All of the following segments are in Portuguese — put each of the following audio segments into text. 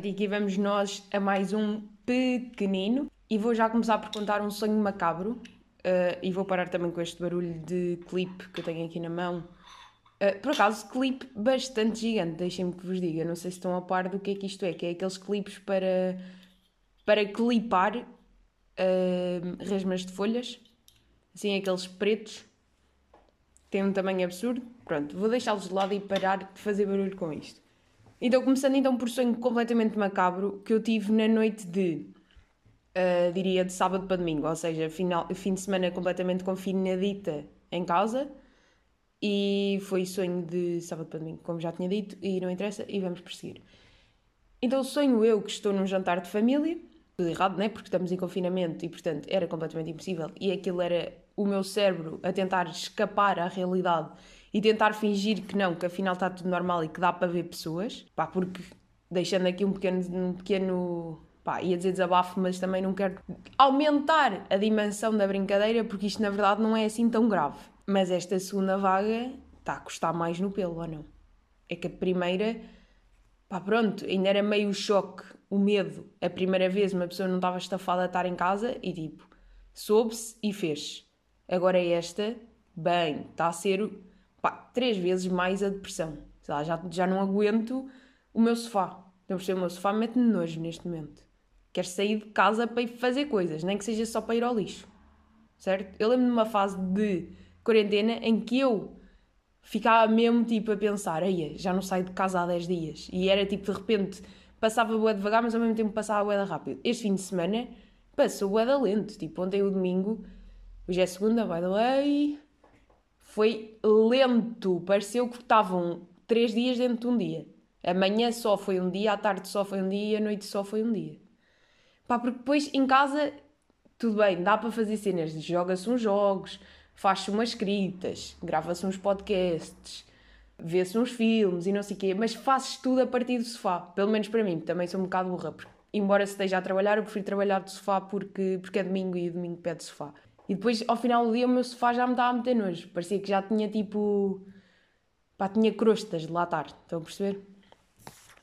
E aqui vamos nós a mais um pequenino e vou já começar por contar um sonho macabro uh, e vou parar também com este barulho de clipe que eu tenho aqui na mão. Uh, por acaso, clipe bastante gigante, deixem-me que vos diga. Não sei se estão a par do que é que isto é, que é aqueles clipes para, para clipar uh, resmas de folhas, assim aqueles pretos, tem um tamanho absurdo. Pronto, vou deixá-los de lado e parar de fazer barulho com isto. Então, começando então por sonho completamente macabro que eu tive na noite de, uh, diria, de sábado para domingo, ou seja, final, fim de semana completamente confinadita em casa. E foi sonho de sábado para domingo, como já tinha dito, e não interessa, e vamos prosseguir. Então, sonho eu que estou num jantar de família, tudo errado, né? Porque estamos em confinamento e, portanto, era completamente impossível. E aquilo era o meu cérebro a tentar escapar à realidade e tentar fingir que não, que afinal está tudo normal e que dá para ver pessoas, pá, porque deixando aqui um pequeno, um pequeno pá, ia dizer desabafo, mas também não quero aumentar a dimensão da brincadeira, porque isto na verdade não é assim tão grave. Mas esta segunda vaga está a custar mais no pelo, ou não? É que a primeira, pá, pronto, ainda era meio choque, o medo. A primeira vez uma pessoa não estava estafada a estar em casa e tipo, soube-se e fez. Agora esta, bem, está a ser pá, três vezes mais a depressão. Sei lá, já, já não aguento o meu sofá. Então, o meu sofá mete-me nojo neste momento. Quero sair de casa para ir fazer coisas, nem que seja só para ir ao lixo. Certo? Eu lembro de uma fase de quarentena em que eu ficava mesmo tipo a pensar, aí já não saio de casa há 10 dias. E era tipo, de repente, passava bué devagar, mas ao mesmo tempo passava bué rápido. Este fim de semana passou da lento. Tipo, ontem o domingo, hoje é segunda, by the way, foi lento. Pareceu que estavam três dias dentro de um dia. Amanhã só foi um dia, à tarde só foi um dia, à noite só foi um dia. Pá, porque depois em casa, tudo bem, dá para fazer cenas. Joga-se uns jogos, faz-se umas escritas, grava-se uns podcasts, vê-se uns filmes e não sei o quê, mas fazes tudo a partir do sofá. Pelo menos para mim, também sou um bocado burra. Porque, embora esteja a trabalhar, eu prefiro trabalhar do sofá porque, porque é domingo e domingo pede sofá. E depois, ao final do dia, o meu sofá já me estava a meter nojo. Parecia que já tinha tipo. pá, tinha crostas de lá estar. Estão a perceber?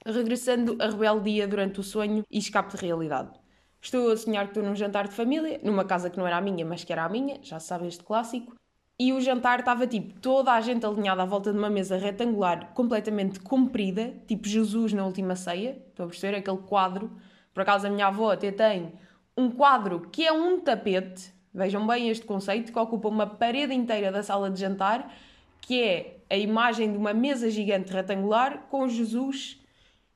Regressando a rebeldia durante o sonho e escape de realidade. Estou a sonhar que estou num jantar de família, numa casa que não era a minha, mas que era a minha, já sabe este clássico. E o jantar estava tipo toda a gente alinhada à volta de uma mesa retangular, completamente comprida, tipo Jesus na última ceia. Estão a perceber? Aquele quadro. Por acaso a minha avó até tem um quadro que é um tapete, Vejam bem este conceito que ocupa uma parede inteira da sala de jantar, que é a imagem de uma mesa gigante retangular com Jesus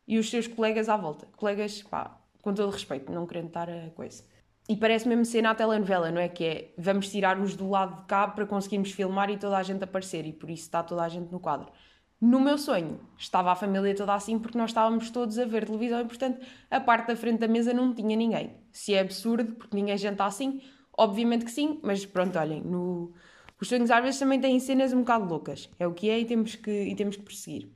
e os seus colegas à volta. Colegas, pá, com todo respeito, não querendo estar a coisa. E parece mesmo cena à telenovela, não é? Que é, vamos tirar-os do lado de cá para conseguirmos filmar e toda a gente aparecer, e por isso está toda a gente no quadro. No meu sonho, estava a família toda assim porque nós estávamos todos a ver televisão e, portanto, a parte da frente da mesa não tinha ninguém. Se é absurdo, porque ninguém janta assim, Obviamente que sim, mas pronto, olhem, no... os sonhos às vezes também têm cenas um bocado loucas. É o que é e temos que, e temos que perseguir.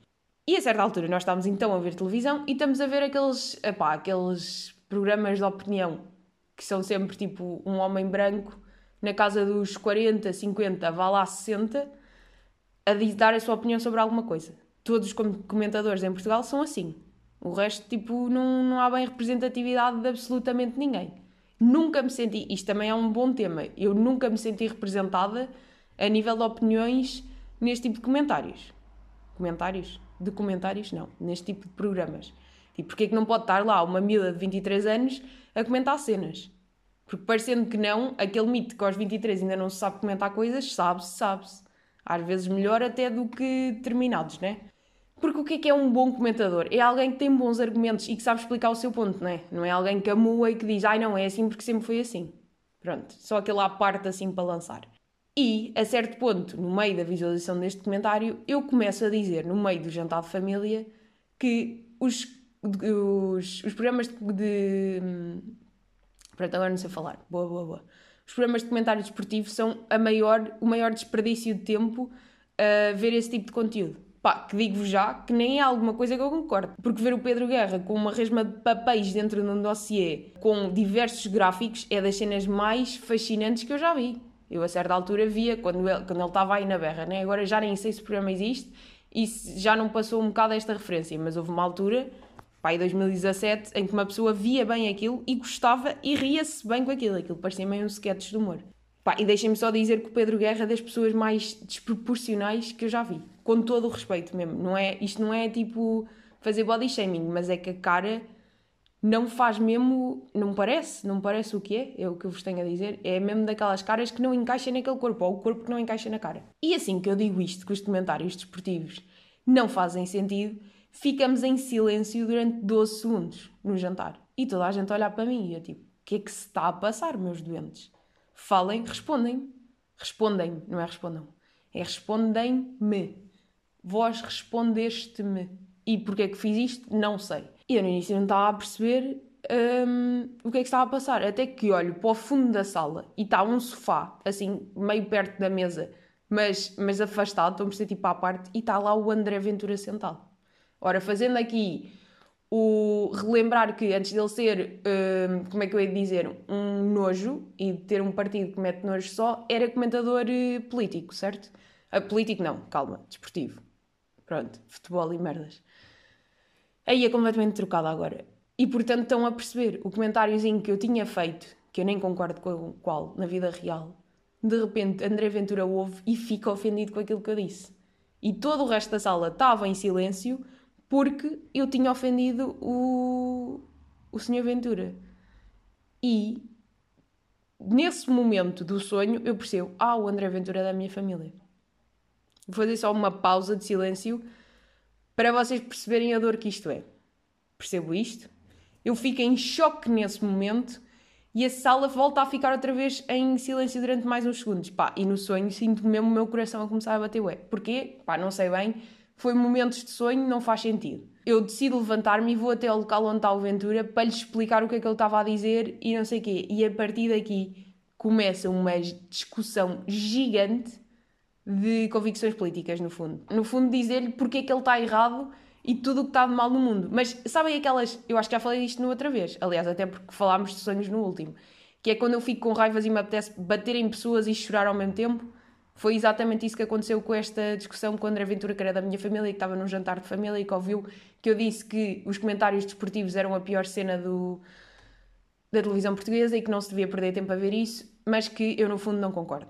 E a certa altura nós estamos então a ver televisão e estamos a ver aqueles, epá, aqueles programas de opinião que são sempre tipo um homem branco na casa dos 40, 50, vá lá 60, a dar a sua opinião sobre alguma coisa. Todos os comentadores em Portugal são assim. O resto, tipo, não, não há bem representatividade de absolutamente ninguém. Nunca me senti, isto também é um bom tema, eu nunca me senti representada a nível de opiniões neste tipo de comentários. Comentários? De comentários? Não, neste tipo de programas. Tipo, porque é que não pode estar lá uma miúda de 23 anos a comentar cenas? Porque parecendo que não, aquele mito que aos 23 ainda não se sabe comentar coisas, sabe-se, sabe-se. Às vezes melhor até do que determinados, né? Porque o que é que é um bom comentador? É alguém que tem bons argumentos e que sabe explicar o seu ponto, não é? Não é alguém que amua e que diz, ai não, é assim porque sempre foi assim. Pronto, só aquela parte assim para lançar. E, a certo ponto, no meio da visualização deste comentário, eu começo a dizer, no meio do jantar de família, que os, os, os programas de, de. Pronto, agora não sei falar. Boa, boa, boa. Os programas de comentário desportivo são a maior, o maior desperdício de tempo a ver esse tipo de conteúdo pá, que digo-vos já que nem é alguma coisa que eu concordo. Porque ver o Pedro Guerra com uma resma de papéis dentro de um dossiê com diversos gráficos é das cenas mais fascinantes que eu já vi. Eu a certa altura via quando ele, quando ele estava aí na berra, né? agora já nem sei se o programa existe e já não passou um bocado esta referência, mas houve uma altura pá, em 2017, em que uma pessoa via bem aquilo e gostava e ria-se bem com aquilo. Aquilo parecia meio um sketch de humor. Pá, e deixem-me só dizer que o Pedro Guerra é das pessoas mais desproporcionais que eu já vi. Com todo o respeito mesmo. Não é, isto não é tipo fazer body shaming, mas é que a cara não faz mesmo, não parece, não parece o que é, é o que eu vos tenho a dizer, é mesmo daquelas caras que não encaixam naquele corpo, ou o corpo que não encaixa na cara. E assim que eu digo isto, que os comentários desportivos não fazem sentido, ficamos em silêncio durante 12 segundos no jantar. E toda a gente a olhar para mim e eu tipo, o que é que se está a passar, meus doentes? Falem, respondem. Respondem, não é respondam. É respondem-me. Vós respondeste-me. E porquê é que fiz isto? Não sei. E eu no início não estava a perceber um, o que é que estava a passar. Até que olho para o fundo da sala e está um sofá, assim, meio perto da mesa, mas, mas afastado, estou a perceber tipo à parte, e está lá o André Ventura sentado. Ora, fazendo aqui o relembrar que antes dele ser, um, como é que eu ia dizer, um nojo e ter um partido que mete nojo só, era comentador uh, político, certo? Uh, político não, calma, desportivo. Pronto, futebol e merdas. Aí é completamente trocada agora. E portanto estão a perceber o comentáriozinho que eu tinha feito, que eu nem concordo com o qual na vida real, de repente André Ventura ouve e fica ofendido com aquilo que eu disse. E todo o resto da sala estava em silêncio porque eu tinha ofendido o, o Sr. Ventura. E nesse momento do sonho eu percebo: ah, o André Ventura é da minha família. Vou fazer só uma pausa de silêncio para vocês perceberem a dor que isto é. Percebo isto. Eu fico em choque nesse momento e a sala volta a ficar outra vez em silêncio durante mais uns segundos. Pá, e no sonho sinto mesmo o meu coração a começar a bater ué. Porquê? Pá, não sei bem foi momentos de sonho, não faz sentido. Eu decido levantar-me e vou até ao local onde está o Ventura para lhe explicar o que é que ele estava a dizer e não sei o quê. E a partir daqui começa uma discussão gigante de convicções políticas, no fundo. No fundo, dizer-lhe porque é que ele está errado e tudo o que está de mal no mundo. Mas sabem aquelas. Eu acho que já falei disto no outra vez, aliás, até porque falámos de sonhos no último. Que é quando eu fico com raivas e me apetece bater em pessoas e chorar ao mesmo tempo foi exatamente isso que aconteceu com esta discussão com o André Ventura, que era da minha família, que estava num jantar de família e que ouviu que eu disse que os comentários desportivos eram a pior cena do, da televisão portuguesa e que não se devia perder tempo a ver isso, mas que eu no fundo não concordo.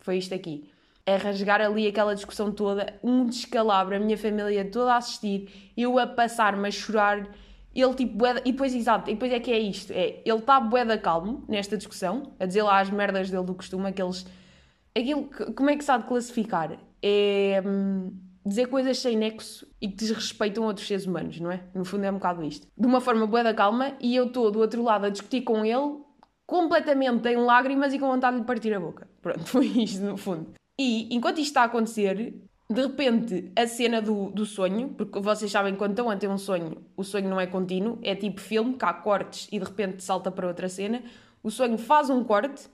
Foi isto aqui. É rasgar ali aquela discussão toda, um descalabro, a minha família toda a assistir, eu a passar-me a chorar, ele tipo, e depois, exato, e depois é que é isto, é, ele está bué da calmo nesta discussão, a dizer lá as merdas dele do costume, aqueles aquilo que, como é que se há de classificar? É hum, dizer coisas sem nexo e que desrespeitam outros seres humanos, não é? No fundo é um bocado isto. De uma forma boa da calma e eu estou do outro lado a discutir com ele completamente em lágrimas e com vontade de lhe partir a boca. Pronto, foi isto no fundo. E enquanto isto está a acontecer, de repente a cena do, do sonho, porque vocês sabem quando estão a ter um sonho, o sonho não é contínuo, é tipo filme, que há cortes e de repente salta para outra cena. O sonho faz um corte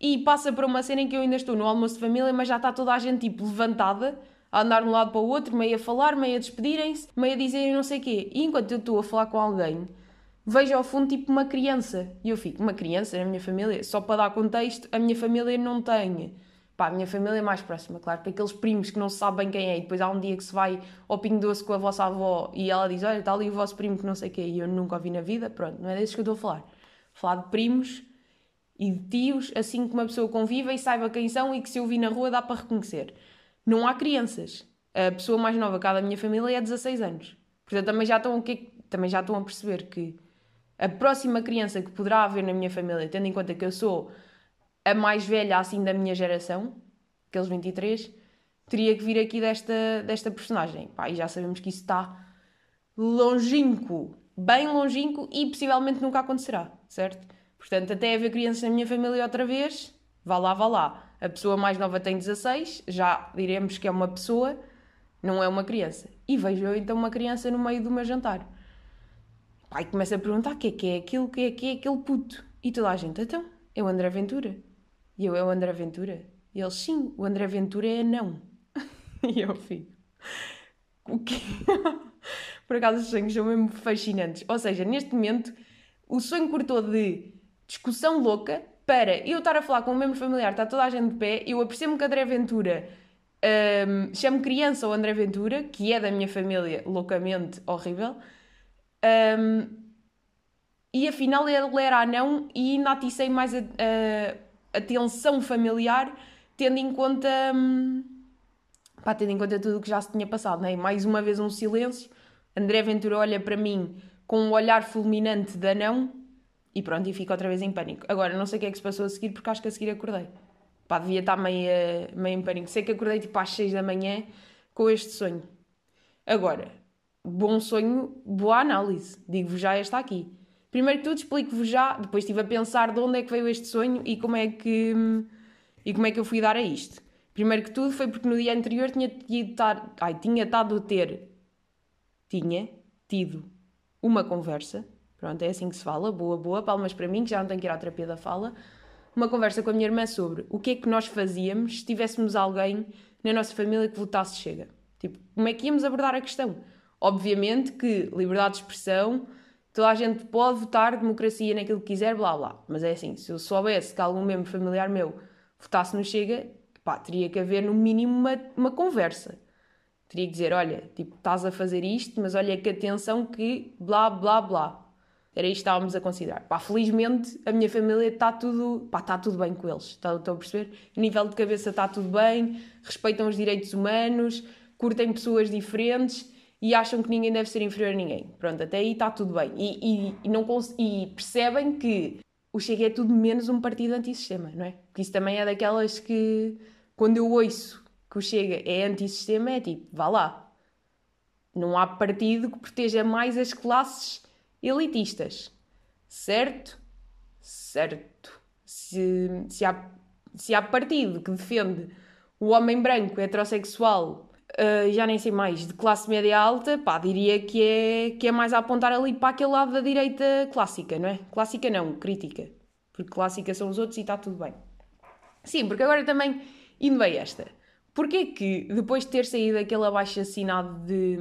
e passa para uma cena em que eu ainda estou no almoço de família, mas já está toda a gente tipo levantada, a andar de um lado para o outro, meio a falar, meio a despedirem-se, meio a dizerem não sei o quê. E enquanto eu estou a falar com alguém, vejo ao fundo tipo uma criança. E eu fico, uma criança na minha família? Só para dar contexto, a minha família não tem. Pá, a minha família é mais próxima, claro, que aqueles primos que não se sabem quem é, e depois há um dia que se vai ao Pingo Doce com a vossa avó e ela diz: Olha, está ali o vosso primo que não sei o quê, e eu nunca ouvi na vida, pronto, não é desses que eu estou a falar. Falar de primos e de tios, assim que uma pessoa conviva e saiba quem são e que se eu vi na rua dá para reconhecer. Não há crianças. A pessoa mais nova cá da minha família é 16 anos. Portanto, também já estão, também já estão a perceber que a próxima criança que poderá haver na minha família, tendo em conta que eu sou a mais velha assim da minha geração, aqueles 23, teria que vir aqui desta, desta personagem. Pá, e já sabemos que isso está longínquo, bem longínquo e possivelmente nunca acontecerá, certo? Portanto, até haver crianças na minha família outra vez, vá lá, vá lá. A pessoa mais nova tem 16, já diremos que é uma pessoa, não é uma criança. E vejo eu então uma criança no meio do meu jantar. Pai começa a perguntar: o que é que é aquilo, o que é que é aquele puto? E toda a gente, então, é o André Ventura. E eu, é o André Ventura? E ele, sim, o André Ventura é não. e eu fico, o quê? Por acaso os sonhos são mesmo fascinantes. Ou seja, neste momento, o sonho cortou de discussão louca para eu estar a falar com um membro familiar, está toda a gente de pé, eu apercebo-me que André Ventura um, chamo criança ou André Ventura, que é da minha família, loucamente horrível, Um, e afinal ele era anão e ainda aticei mais a, a, a tensão familiar, tendo em conta. Um, pá, tendo em conta tudo o que já se tinha passado, né? Mais uma vez um silêncio. André Ventura olha para mim com um olhar fulminante de anão e pronto, e fica outra vez em pânico. Agora, não sei o que é que se passou a seguir, porque acho que a seguir acordei. Pá, devia estar meio, meio em pânico. Sei que acordei tipo às 6 da manhã com este sonho. Agora, bom sonho, boa análise. Digo-vos já esta aqui. Primeiro que tudo, explico-vos já, depois estive a pensar de onde é que veio este sonho e como é que, e como é que eu fui dar a isto. Primeiro que tudo foi porque no dia anterior tinha tido, ai, tinha estado a ter, tinha tido uma conversa Pronto, é assim que se fala. Boa, boa. Palmas para mim, que já não tenho que ir à terapia da fala. Uma conversa com a minha irmã sobre o que é que nós fazíamos se tivéssemos alguém na nossa família que votasse Chega. Tipo, como é que íamos abordar a questão? Obviamente que liberdade de expressão, toda a gente pode votar democracia naquilo que quiser, blá blá. Mas é assim, se eu soubesse que algum membro familiar meu votasse no Chega, pá, teria que haver no mínimo uma, uma conversa. Teria que dizer, olha, tipo, estás a fazer isto, mas olha que atenção que blá blá blá. Era isto que estávamos a considerar. Pá, felizmente a minha família está tudo, pá, está tudo bem com eles. Estão, estão a perceber? A nível de cabeça está tudo bem, respeitam os direitos humanos, curtem pessoas diferentes e acham que ninguém deve ser inferior a ninguém. Pronto, até aí está tudo bem. E, e, e não e percebem que o Chega é tudo menos um partido antissistema, não é? Porque isso também é daquelas que, quando eu ouço que o Chega é antissistema, é tipo, vá lá. Não há partido que proteja mais as classes elitistas. Certo? Certo. Se, se, há, se há partido que defende o homem branco heterossexual, uh, já nem sei mais, de classe média alta, pá, diria que é, que é mais a apontar ali para aquele lado da direita clássica, não é? Clássica não, crítica. Porque clássica são os outros e está tudo bem. Sim, porque agora também, indo bem esta, porquê que depois de ter saído aquele abaixo assinado de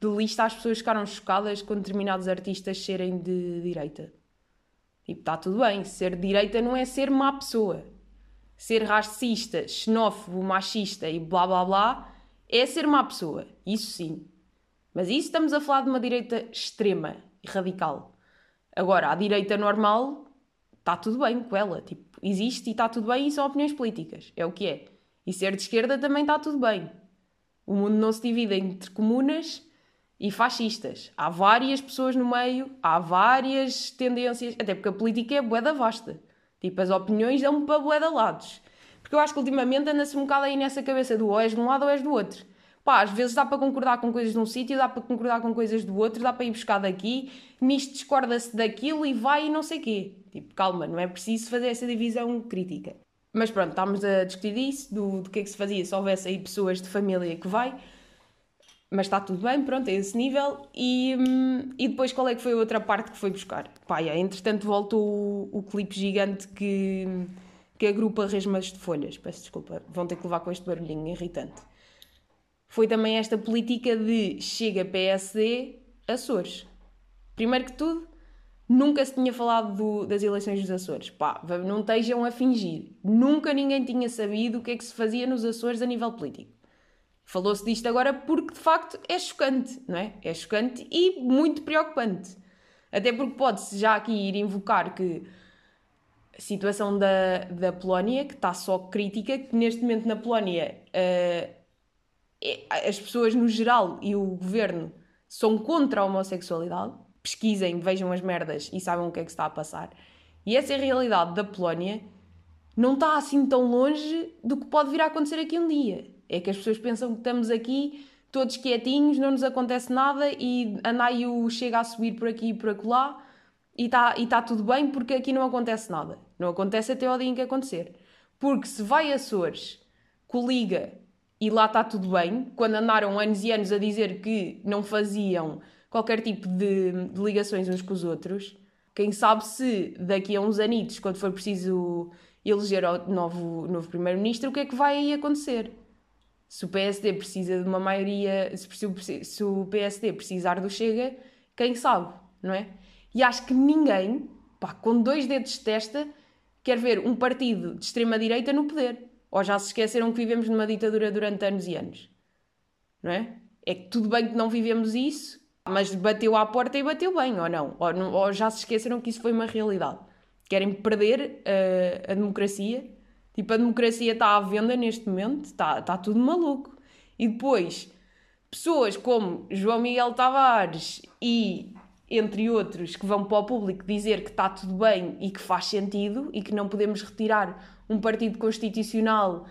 de lista as pessoas ficaram chocadas com determinados artistas serem de direita. Tipo, está tudo bem, ser de direita não é ser má pessoa. Ser racista, xenófobo, machista e blá blá blá é ser má pessoa. Isso sim. Mas isso estamos a falar de uma direita extrema e radical. Agora, a direita normal está tudo bem com ela. Tipo, existe e está tudo bem e são opiniões políticas. É o que é. E ser de esquerda também está tudo bem. O mundo não se divide entre comunas e fascistas. Há várias pessoas no meio, há várias tendências, até porque a política é boeda vasta. Tipo, as opiniões dão para boeda lados. Porque eu acho que ultimamente anda-se um bocado aí nessa cabeça do ou és de um lado ou és do outro. Pá, às vezes dá para concordar com coisas de um sítio, dá para concordar com coisas do outro, dá para ir buscar daqui, nisto discorda-se daquilo e vai e não sei quê. Tipo, calma, não é preciso fazer essa divisão crítica. Mas pronto, estamos a discutir isso, do, do que é que se fazia se houvesse aí pessoas de família que vai mas está tudo bem, pronto, é esse nível. E, hum, e depois qual é que foi a outra parte que foi buscar? Yeah, entretanto voltou o, o clipe gigante que, que agrupa resmas de folhas. Peço desculpa, vão ter que levar com este barulhinho irritante. Foi também esta política de chega PSD Açores. Primeiro que tudo, nunca se tinha falado do, das eleições dos Açores. Pá, não estejam a fingir. Nunca ninguém tinha sabido o que é que se fazia nos Açores a nível político. Falou-se disto agora porque de facto é chocante, não é? É chocante e muito preocupante. Até porque pode-se já aqui ir invocar que a situação da, da Polónia, que está só crítica, que neste momento na Polónia uh, as pessoas no geral e o governo são contra a homossexualidade. Pesquisem, vejam as merdas e saibam o que é que está a passar. E essa é a realidade da Polónia não está assim tão longe do que pode vir a acontecer aqui um dia. É que as pessoas pensam que estamos aqui todos quietinhos, não nos acontece nada e a Naio chega a subir por aqui e por acolá e está e tá tudo bem porque aqui não acontece nada. Não acontece até ao dia em que acontecer. Porque se vai a Açores, coliga e lá está tudo bem, quando andaram anos e anos a dizer que não faziam qualquer tipo de, de ligações uns com os outros, quem sabe se daqui a uns anitos, quando for preciso eleger o novo, novo primeiro-ministro, o que é que vai aí acontecer? Se o PSD precisa de uma maioria, se, o PSD precisar do Chega, quem sabe, não é? E acho que ninguém, pá, com dois dedos de testa, quer ver um partido de extrema-direita no poder. Ou já se esqueceram que vivemos numa ditadura durante anos e anos. Não é? É que tudo bem que não vivemos isso, mas bateu à porta e bateu bem, ou não? Ou, ou já se esqueceram que isso foi uma realidade? Querem perder uh, a democracia? Tipo, a democracia está à venda neste momento, está, está tudo maluco. E depois, pessoas como João Miguel Tavares e entre outros, que vão para o público dizer que está tudo bem e que faz sentido e que não podemos retirar um partido constitucional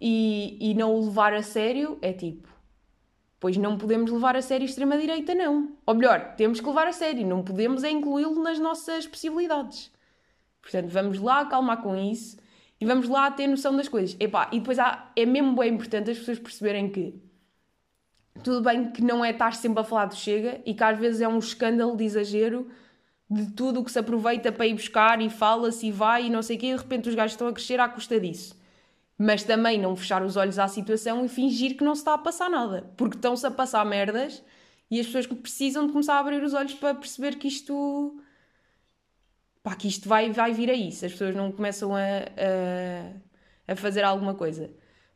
e, e não o levar a sério, é tipo, pois não podemos levar a sério extrema-direita, não. Ou melhor, temos que levar a sério, não podemos é incluí-lo nas nossas possibilidades. Portanto, vamos lá acalmar com isso e vamos lá ter noção das coisas. Epá, e depois há, é mesmo bem importante as pessoas perceberem que tudo bem que não é estar sempre a falar do Chega e que às vezes é um escândalo de exagero de tudo o que se aproveita para ir buscar e fala-se e vai e não sei o quê, e de repente os gajos estão a crescer à custa disso. Mas também não fechar os olhos à situação e fingir que não se está a passar nada, porque estão-se a passar merdas e as pessoas precisam de começar a abrir os olhos para perceber que isto. Pá, que isto vai, vai vir a isso. As pessoas não começam a, a, a fazer alguma coisa.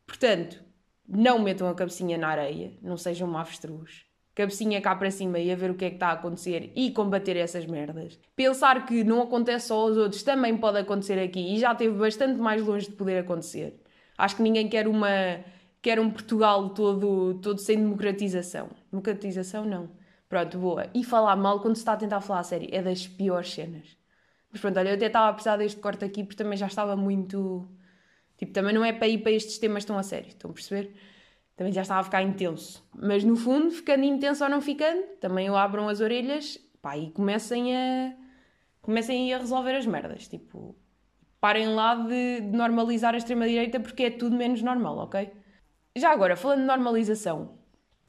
Portanto, não metam a cabecinha na areia, não sejam um avestruz. Cabecinha cá para cima e a ver o que é que está a acontecer e combater essas merdas. Pensar que não acontece só aos outros também pode acontecer aqui e já esteve bastante mais longe de poder acontecer. Acho que ninguém quer uma quer um Portugal todo, todo sem democratização. Democratização não. Pronto, boa. E falar mal quando se está a tentar falar a sério é das piores cenas. Mas pronto, olha, eu até estava a precisar deste corte aqui porque também já estava muito Tipo, também não é para ir para estes temas tão a sério, estão a perceber? Também já estava a ficar intenso. Mas no fundo, ficando intenso ou não ficando, também eu abram as orelhas pá, e comecem a, comecem a resolver as merdas. Tipo, parem lá de, de normalizar a extrema-direita porque é tudo menos normal, ok? Já agora, falando de normalização,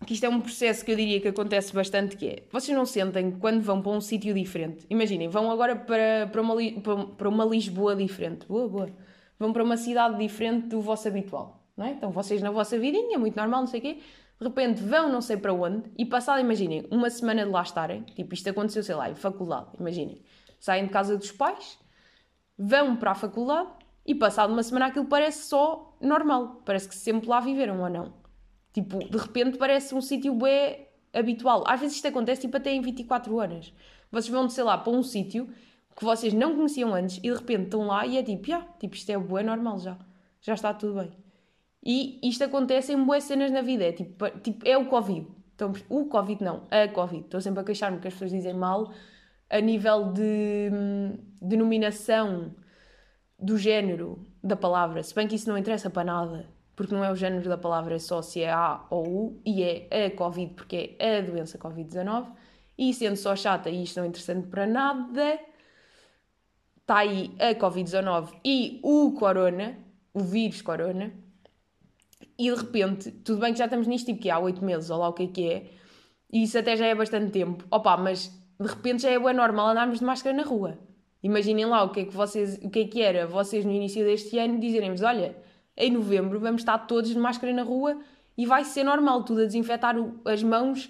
que isto é um processo que eu diria que acontece bastante, que é, vocês não sentem quando vão para um sítio diferente, imaginem, vão agora para, para, uma, para uma Lisboa diferente, boa, boa, vão para uma cidade diferente do vosso habitual, não é? Então vocês na vossa vidinha, muito normal, não sei o quê, de repente vão não sei para onde e passado, imaginem, uma semana de lá estarem, tipo isto aconteceu, sei lá, em faculdade, imaginem, saem de casa dos pais, vão para a faculdade e passado uma semana aquilo parece só normal, parece que sempre lá viveram ou não. Tipo, de repente parece um sítio bem habitual. Às vezes isto acontece tipo até em 24 horas. Vocês vão, sei lá, para um sítio que vocês não conheciam antes e de repente estão lá e é tipo, yeah, tipo isto é bué normal já, já está tudo bem. E isto acontece em boas cenas na vida, é tipo, tipo é o Covid. Então, o Covid não, a Covid. Estou sempre a queixar-me que as pessoas dizem mal a nível de hum, denominação do género da palavra, se bem que isso não interessa para nada, porque não é o género da palavra, é só se é A ou U, e é a Covid, porque é a doença Covid-19, e sendo só chata e isto não é interessante para nada, está aí a Covid-19 e o Corona, o vírus Corona, e de repente, tudo bem que já estamos nisto tipo que há 8 meses, ou lá o que é que é, e isso até já é bastante tempo, opa, mas de repente já é bem normal andarmos de máscara na rua. Imaginem lá o que é que vocês, o que é que era vocês no início deste ano dizerem-vos, olha, em novembro vamos estar todos de máscara na rua e vai ser normal tudo a desinfetar as mãos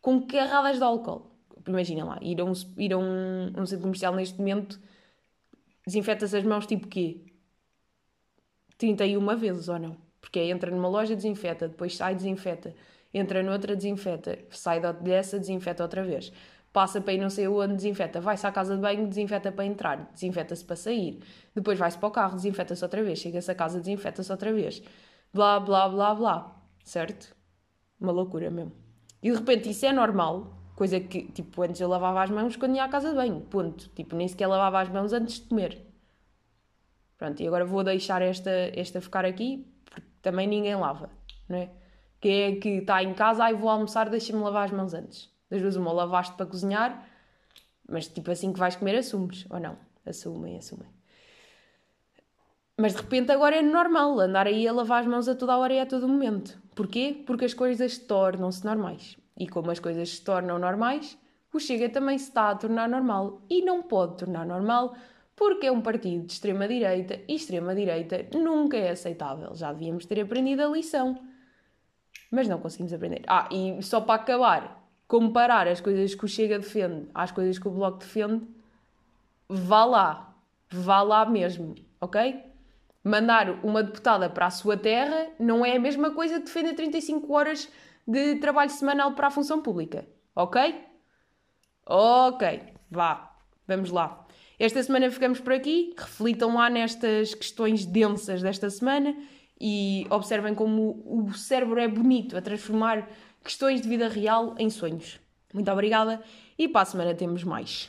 com carradas de álcool. Imaginem lá, ir a um, ir a um, um centro comercial neste momento desinfeta-se as mãos tipo quê? 31 vezes ou não? Porque é, entra numa loja, desinfeta, depois sai, desinfeta, entra noutra, desinfeta, sai dessa, desinfeta outra vez. Passa para ir não sei onde, desinfeta. Vai-se à casa de banho, desinfeta para entrar, desinfeta-se para sair. Depois vai-se para o carro, desinfeta-se outra vez. Chega-se a casa, desinfeta-se outra vez. Blá, blá, blá, blá. Certo? Uma loucura mesmo. E de repente isso é normal, Coisa que, tipo, antes eu lavava as mãos quando ia à casa de banho, ponto. Tipo, nem sequer lavava as mãos antes de comer. Pronto, e agora vou deixar esta, esta ficar aqui, porque também ninguém lava, não é? Quem é que está em casa, ai vou almoçar, deixa-me lavar as mãos antes. Das duas, uma, lavaste para cozinhar, mas tipo assim que vais comer, assumes, ou não? Assumem, assumem. Mas de repente agora é normal andar aí a lavar as mãos a toda a hora e a todo momento. Porquê? Porque as coisas tornam-se normais. E como as coisas se tornam normais, o Chega também se está a tornar normal. E não pode tornar normal porque é um partido de extrema-direita e extrema-direita nunca é aceitável. Já devíamos ter aprendido a lição. Mas não conseguimos aprender. Ah, e só para acabar, comparar as coisas que o Chega defende às coisas que o Bloco defende, vá lá. Vá lá mesmo, ok? Mandar uma deputada para a sua terra não é a mesma coisa que defender 35 horas de trabalho semanal para a função pública, ok? Ok, vá, vamos lá. Esta semana ficamos por aqui. Reflitam lá nestas questões densas desta semana e observem como o cérebro é bonito a transformar questões de vida real em sonhos. Muito obrigada e para a semana temos mais.